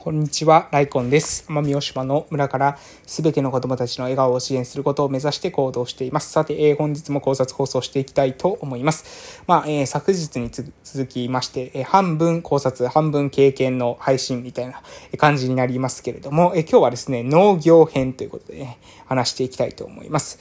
こんにちは、ライコンです。奄美大島の村からすべての子供たちの笑顔を支援することを目指して行動しています。さて、えー、本日も考察放送していきたいと思います。まあ、えー、昨日に続きまして、えー、半分考察、半分経験の配信みたいな感じになりますけれども、え今日はですね、農業編ということで、ね、話していきたいと思います。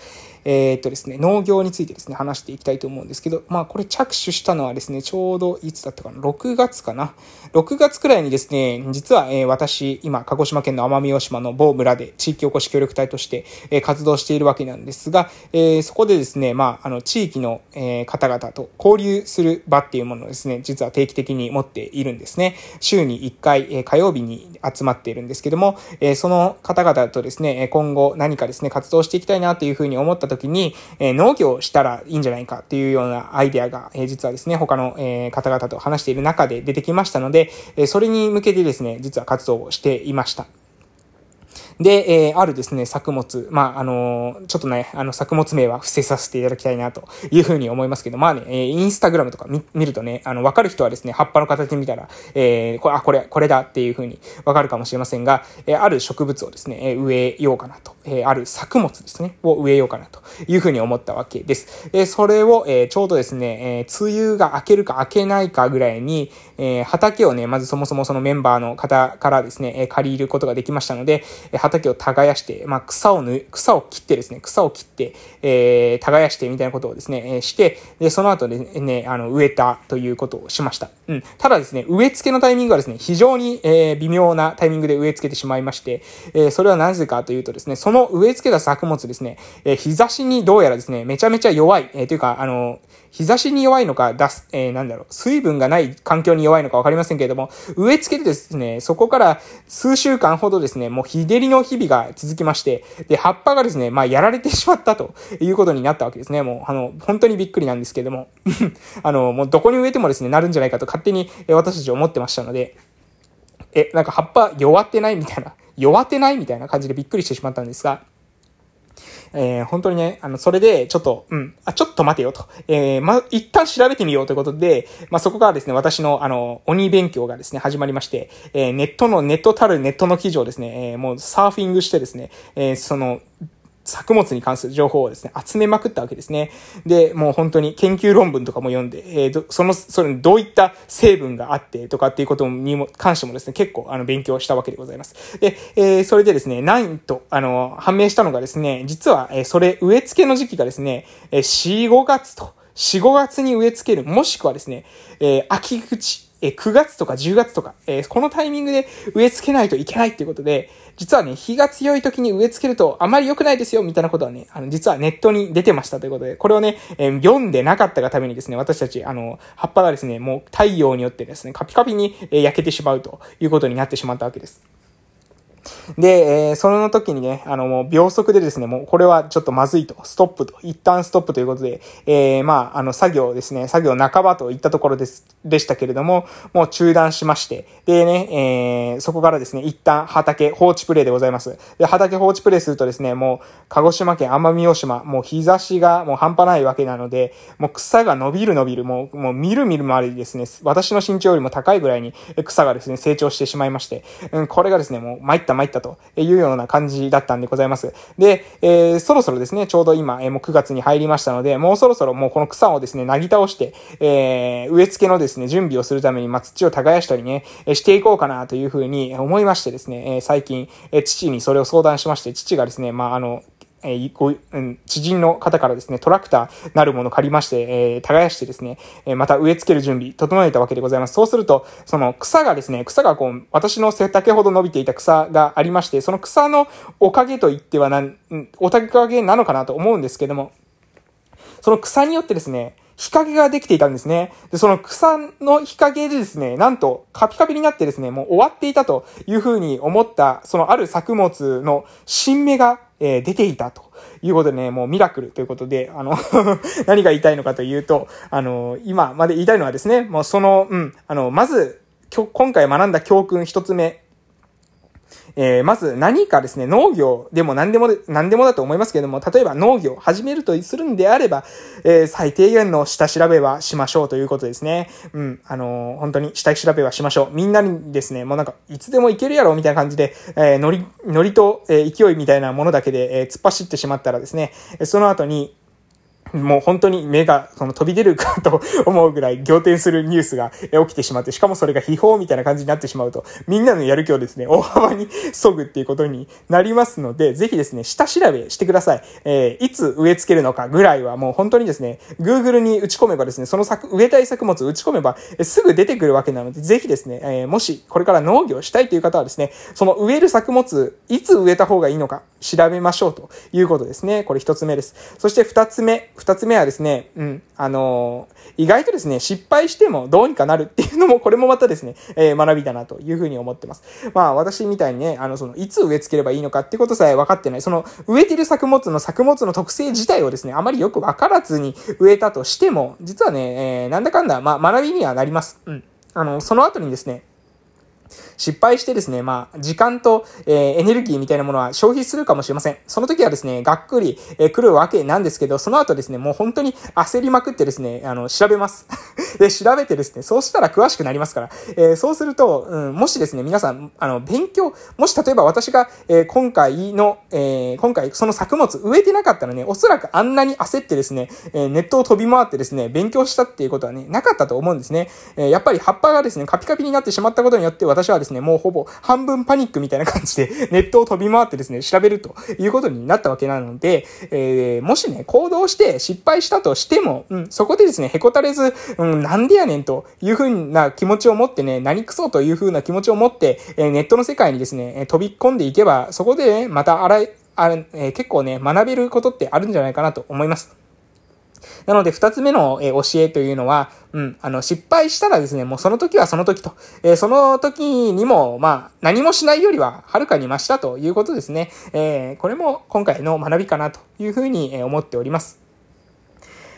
えー、っとですね、農業についてですね、話していきたいと思うんですけど、まあこれ着手したのはですね、ちょうどいつだったかな、6月かな？6月くらいにですね、実は、え、私、今、鹿児島県の奄美大島の某村で地域おこし協力隊として、え、活動しているわけなんですが、え、そこでですね、まあ、あの、地域の、え、方々と交流する場っていうものをですね、実は定期的に持っているんですね。週に1回、え、火曜日に集まっているんですけども、え、その方々とですね、今後何かですね、活動していきたいなというふうに思った時に、えー、農業したらいいんじゃないかっていうようなアイデアが、えー、実はですね、他の、えー、方々と話している中で出てきましたので、え、それに向けてですね、実は活動をしていました。で、えー、あるですね、作物、まあ、あの、ちょっとね、あの、作物名は伏せさせていただきたいなというふうに思いますけど、まあね、えー、インスタグラムとか見見るとね、あの、わかる人はですね、葉っぱの形見たら、えー、これ、あ、これ、これだっていうふうにわかるかもしれませんが、えー、ある植物をですね、えー、植えようかなと、えー、ある作物ですね、を植えようかなというふうに思ったわけです。え、それを、えー、ちょうどですね、えー、梅雨が明けるか明けないかぐらいに、えー、畑をね、まずそもそもそのメンバーの方からですね、えー、借りることができましたので、えー、畑を耕して、まあ、草をぬ、草を切ってですね、草を切って、えー、耕してみたいなことをですね、えー、して、で、その後でね、あの、植えたということをしました。うん。ただですね、植え付けのタイミングはですね、非常に、えー、微妙なタイミングで植え付けてしまいまして、えー、それはなぜかというとですね、その植え付けた作物ですね、えー、日差しにどうやらですね、めちゃめちゃ弱い、えー、というか、あの、日差しに弱いのか、出す、えー、なんだろう、水分がない環境に弱いのかわかりませんけれども、植え付けてですね、そこから数週間ほどですね、もう日照りのの日々が続きまして、で、葉っぱがですね、まあ、やられてしまったということになったわけですね。もう、あの、本当にびっくりなんですけども、あの、もうどこに植えてもですね、なるんじゃないかと勝手に私たち思ってましたので、え、なんか葉っぱ弱ってないみたいな、弱ってないみたいな感じでびっくりしてしまったんですが、えー、本当にね、あの、それで、ちょっと、うん、あ、ちょっと待てよと。えー、ま、一旦調べてみようということで、まあ、そこからですね、私の、あの、鬼勉強がですね、始まりまして、えー、ネットの、ネットたるネットの記事をですね、えー、もうサーフィングしてですね、えー、その、作物に関する情報をですね、集めまくったわけですね。で、もう本当に研究論文とかも読んで、えー、その、それにどういった成分があってとかっていうことにも、関してもですね、結構あの勉強したわけでございます。で、えー、それでですね、なんと、あの、判明したのがですね、実は、えー、それ、植え付けの時期がですね、えー、4、5月と、4、5月に植え付ける、もしくはですね、えー、秋口、え9月とか10月とか、え、このタイミングで植え付けないといけないっていうことで、実はね、日が強い時に植え付けるとあまり良くないですよ、みたいなことはね、あの、実はネットに出てましたということで、これをね、え、読んでなかったがためにですね、私たち、あの、葉っぱがですね、もう太陽によってですね、カピカピに焼けてしまうということになってしまったわけです。で、えー、その時にね、あの、もう秒速でですね、もうこれはちょっとまずいと、ストップと、一旦ストップということで、えー、まあ、あの、作業ですね、作業半ばといったところです、でしたけれども、もう中断しまして、でね、えー、そこからですね、一旦畑放置プレイでございます。で、畑放置プレイするとですね、もう、鹿児島県奄美大島、もう日差しがもう半端ないわけなので、もう草が伸びる伸びる、もう、もう見る見るまでですね、私の身長よりも高いぐらいに草がですね、成長してしまいまして、うん、これがですね、もう参った参ったというような感じだったんでございます。で、えー、そろそろですね、ちょうど今、えー、もう9月に入りましたので、もうそろそろもうこの草をですね、なぎ倒して、えー、植え付けのですね、準備をするために、まあ、土を耕したりね、えしていこうかなというふうに思いましてですね、え最近、え父にそれを相談しまして、父がですね、まあ、あの、えー、ご、うん、知人の方からですね、トラクターなるもの借りまして、えー、耕してですね、えー、また植え付ける準備、整えたわけでございます。そうすると、その草がですね、草がこう、私の背丈ほど伸びていた草がありまして、その草のおかげと言ってはなん、おたかげなのかなと思うんですけども、その草によってですね、日陰ができていたんですね。で、その草の日陰でですね、なんとカピカピになってですね、もう終わっていたというふうに思った、そのある作物の新芽が、えー、出ていたということでね、もうミラクルということで、あの 何が言いたいのかというと、あの、今まで言いたいのはですね、もうその、うん、あの、まず、今回学んだ教訓一つ目えー、まず何かですね、農業でも何でも、何でもだと思いますけれども、例えば農業を始めるとするんであれば、えー、最低限の下調べはしましょうということですね。うん、あのー、本当に下調べはしましょう。みんなにですね、もうなんか、いつでもいけるやろみたいな感じで、えー、ノリ、ノリと、え、勢いみたいなものだけで、え、突っ走ってしまったらですね、その後に、もう本当に目がその飛び出るかと思うぐらい仰天するニュースが起きてしまって、しかもそれが秘宝みたいな感じになってしまうと、みんなのやる気をですね、大幅に削ぐっていうことになりますので、ぜひですね、下調べしてください。えー、いつ植え付けるのかぐらいはもう本当にですね、Google に打ち込めばですね、その作、植えたい作物を打ち込めば、すぐ出てくるわけなので、ぜひですね、えー、もしこれから農業したいという方はですね、その植える作物、いつ植えた方がいいのか調べましょうということですね。これ一つ目です。そして二つ目、二つ目はですね、うん、あのー、意外とですね、失敗してもどうにかなるっていうのも、これもまたですね、えー、学びだなというふうに思ってます。まあ、私みたいにね、あの、その、いつ植え付ければいいのかってことさえ分かってない、その、植えてる作物の作物の特性自体をですね、あまりよく分からずに植えたとしても、実はね、えー、なんだかんだ、まあ、学びにはなります。うん。あの、その後にですね、失敗してですね、まあ、時間と、えー、エネルギーみたいなものは消費するかもしれません。その時はですね、がっくり、えー、来るわけなんですけど、その後ですね、もう本当に焦りまくってですね、あの、調べます。で、調べてですね、そうしたら詳しくなりますから、えー、そうすると、うん、もしですね、皆さん、あの、勉強、もし例えば私が、えー、今回の、えー、今回その作物植えてなかったらね、おそらくあんなに焦ってですね、えー、ネットを飛び回ってですね、勉強したっていうことはね、なかったと思うんですね。えー、やっぱり葉っぱがですね、カピカピになってしまったことによって、私はですね、もうほぼ半分パニックみたいな感じで ネットを飛び回ってですね、調べるということになったわけなので、えー、もしね、行動して失敗したとしても、うん、そこでですね、へこたれず、うん、なんでやねんというふうな気持ちを持ってね、何くそというふうな気持ちを持って、えー、ネットの世界にですね、飛び込んでいけば、そこで、ね、またあら、あ、えー、結構ね、学べることってあるんじゃないかなと思います。なので、二つ目の、え教えというのは、うん、あの、失敗したらですね、もうその時はその時と、えー、その時にも、まあ、何もしないよりは、はるかに増したということですね。えー、これも今回の学びかなというふうに思っております。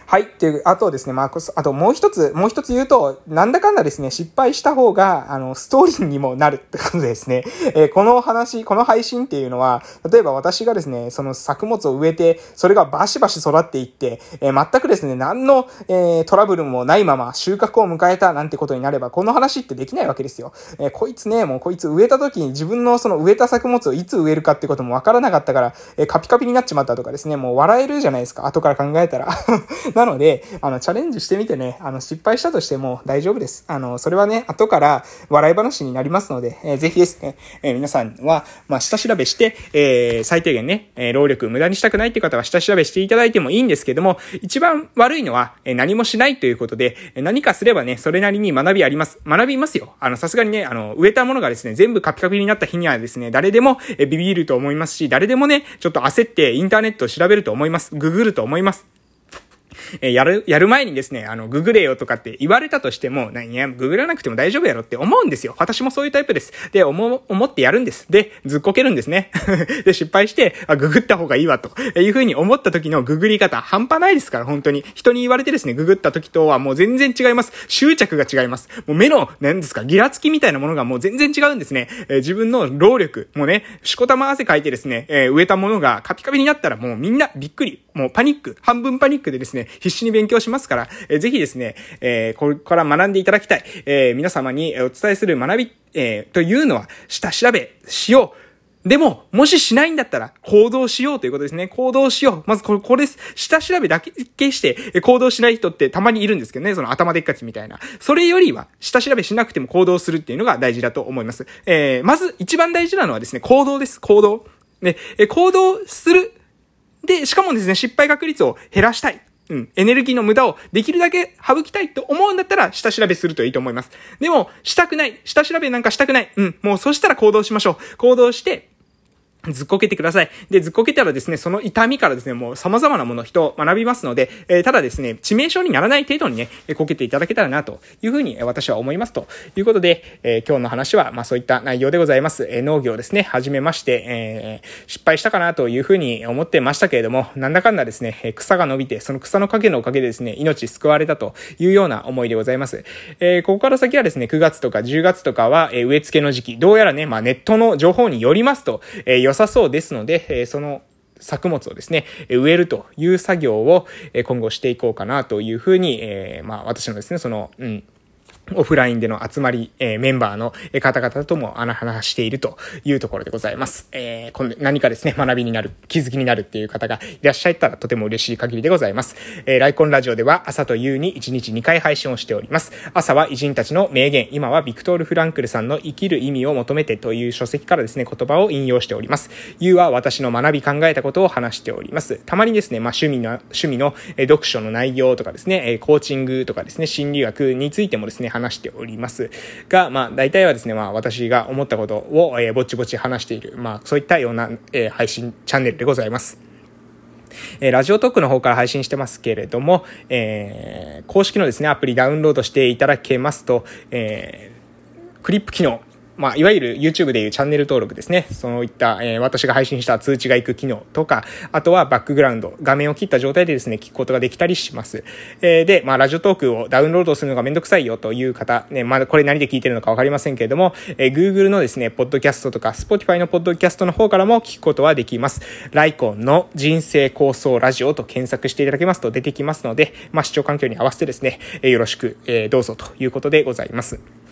はい。っていう、あとですね、まあ、あともう一つ、もう一つ言うと、なんだかんだですね、失敗した方が、あの、ストーリーにもなるってことですね。えー、この話、この配信っていうのは、例えば私がですね、その作物を植えて、それがバシバシ育っていって、えー、全くですね、何の、えー、トラブルもないまま収穫を迎えたなんてことになれば、この話ってできないわけですよ。え、こいつね、もうこいつ植えた時に自分のその植えた作物をいつ植えるかってこともわからなかったから、え、カピカピになっちまったとかですね、もう笑えるじゃないですか。後から考えたら。なので、あの、チャレンジしてみてね、あの、失敗したとしても大丈夫です。あの、それはね、後から笑い話になりますので、えー、ぜひですね、えー、皆さんは、まあ、下調べして、えー、最低限ね、え労力無駄にしたくないって方は下調べしていただいてもいいんですけども、一番悪いのは、え何もしないということで、何かすればね、それなりに学びあります。学びますよ。あの、さすがにね、あの、植えたものがですね、全部カピカピになった日にはですね、誰でも、えビビると思いますし、誰でもね、ちょっと焦ってインターネットを調べると思います。ググると思います。えやる、やる前にですね、あの、ググれよとかって言われたとしても、いや、ググらなくても大丈夫やろって思うんですよ。私もそういうタイプです。で、思、思ってやるんです。で、ずっこけるんですね。で、失敗して、あ、ググった方がいいわ、というふうに思った時のググり方、半端ないですから、本当に。人に言われてですね、ググった時とはもう全然違います。執着が違います。もう目の、何ですか、ギラつきみたいなものがもう全然違うんですね。えー、自分の労力、もうね、しこたま汗かいてですね、えー、植えたものがカピカピになったらもうみんなびっくり。もうパニック、半分パニックでですね、必死に勉強しますから、えー、ぜひですね、えー、これから学んでいただきたい、えー、皆様にお伝えする学び、えー、というのは、下調べしよう。でも、もししないんだったら、行動しようということですね。行動しよう。まずこれ、これです。下調べだけして、行動しない人ってたまにいるんですけどね。その頭でっかちみたいな。それよりは、下調べしなくても行動するっていうのが大事だと思います。えー、まず、一番大事なのはですね、行動です。行動。ね、え、行動するで、しかもですね、失敗確率を減らしたい。うん。エネルギーの無駄をできるだけ省きたいと思うんだったら、下調べするといいと思います。でも、したくない。下調べなんかしたくない。うん。もうそしたら行動しましょう。行動して、ずっこけてください。で、ずっこけたらですね、その痛みからですね、もう様々なもの人を学びますので、えー、ただですね、致命傷にならない程度にね、えこけていただけたらな、というふうに私は思います。ということで、えー、今日の話は、まあそういった内容でございます。えー、農業ですね、始めまして、え、失敗したかなというふうに思ってましたけれども、なんだかんだですね、草が伸びて、その草の影のおかげでですね、命救われたというような思いでございます。え、ここから先はですね、9月とか10月とかは、え、植え付けの時期、どうやらね、まあネットの情報によりますと、えー、良さそうですので、え、えその作物をですね、植えるという作業を今後していこうかなというふうに、えまあ私のですね、その、うん、オフラインでの集まり、えー、メンバーの方々とも話しているというところでございます。えー、今度何かですね、学びになる、気づきになるっていう方がいらっしゃったらとても嬉しい限りでございます。えー、ライコンラジオでは朝と夕に1日2回配信をしております。朝は偉人たちの名言、今はビクトール・フランクルさんの生きる意味を求めてという書籍からですね、言葉を引用しております。夕は私の学び考えたことを話しております。たまにですね、まあ趣味の、趣味の読書の内容とかですね、コーチングとかですね、心理学についてもですね、話しております。が、まあ、大体はですね、まあ、私が思ったことを、えー、ぼちぼち話している、まあ、そういったような、えー、配信チャンネルでございます。えー、ラジオトークの方から配信してますけれども、えー、公式のですね、アプリダウンロードしていただけますと、えー、クリップ機能、まあ、いわゆる YouTube でいうチャンネル登録ですね。そういった、えー、私が配信した通知が行く機能とか、あとはバックグラウンド、画面を切った状態でですね、聞くことができたりします。えー、で、まあ、ラジオトークをダウンロードするのがめんどくさいよという方、ね、まだこれ何で聞いてるのかわかりませんけれども、えー、Google のですね、ポッドキャストとか、Spotify のポッドキャストの方からも聞くことはできます。ライコンの人生構想ラジオと検索していただけますと出てきますので、まあ、視聴環境に合わせてですね、え、よろしく、えー、どうぞということでございます。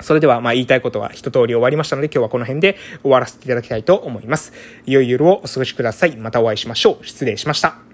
それでは、まあ言いたいことは一通り終わりましたので、今日はこの辺で終わらせていただきたいと思います。良い夜をお過ごしください。またお会いしましょう。失礼しました。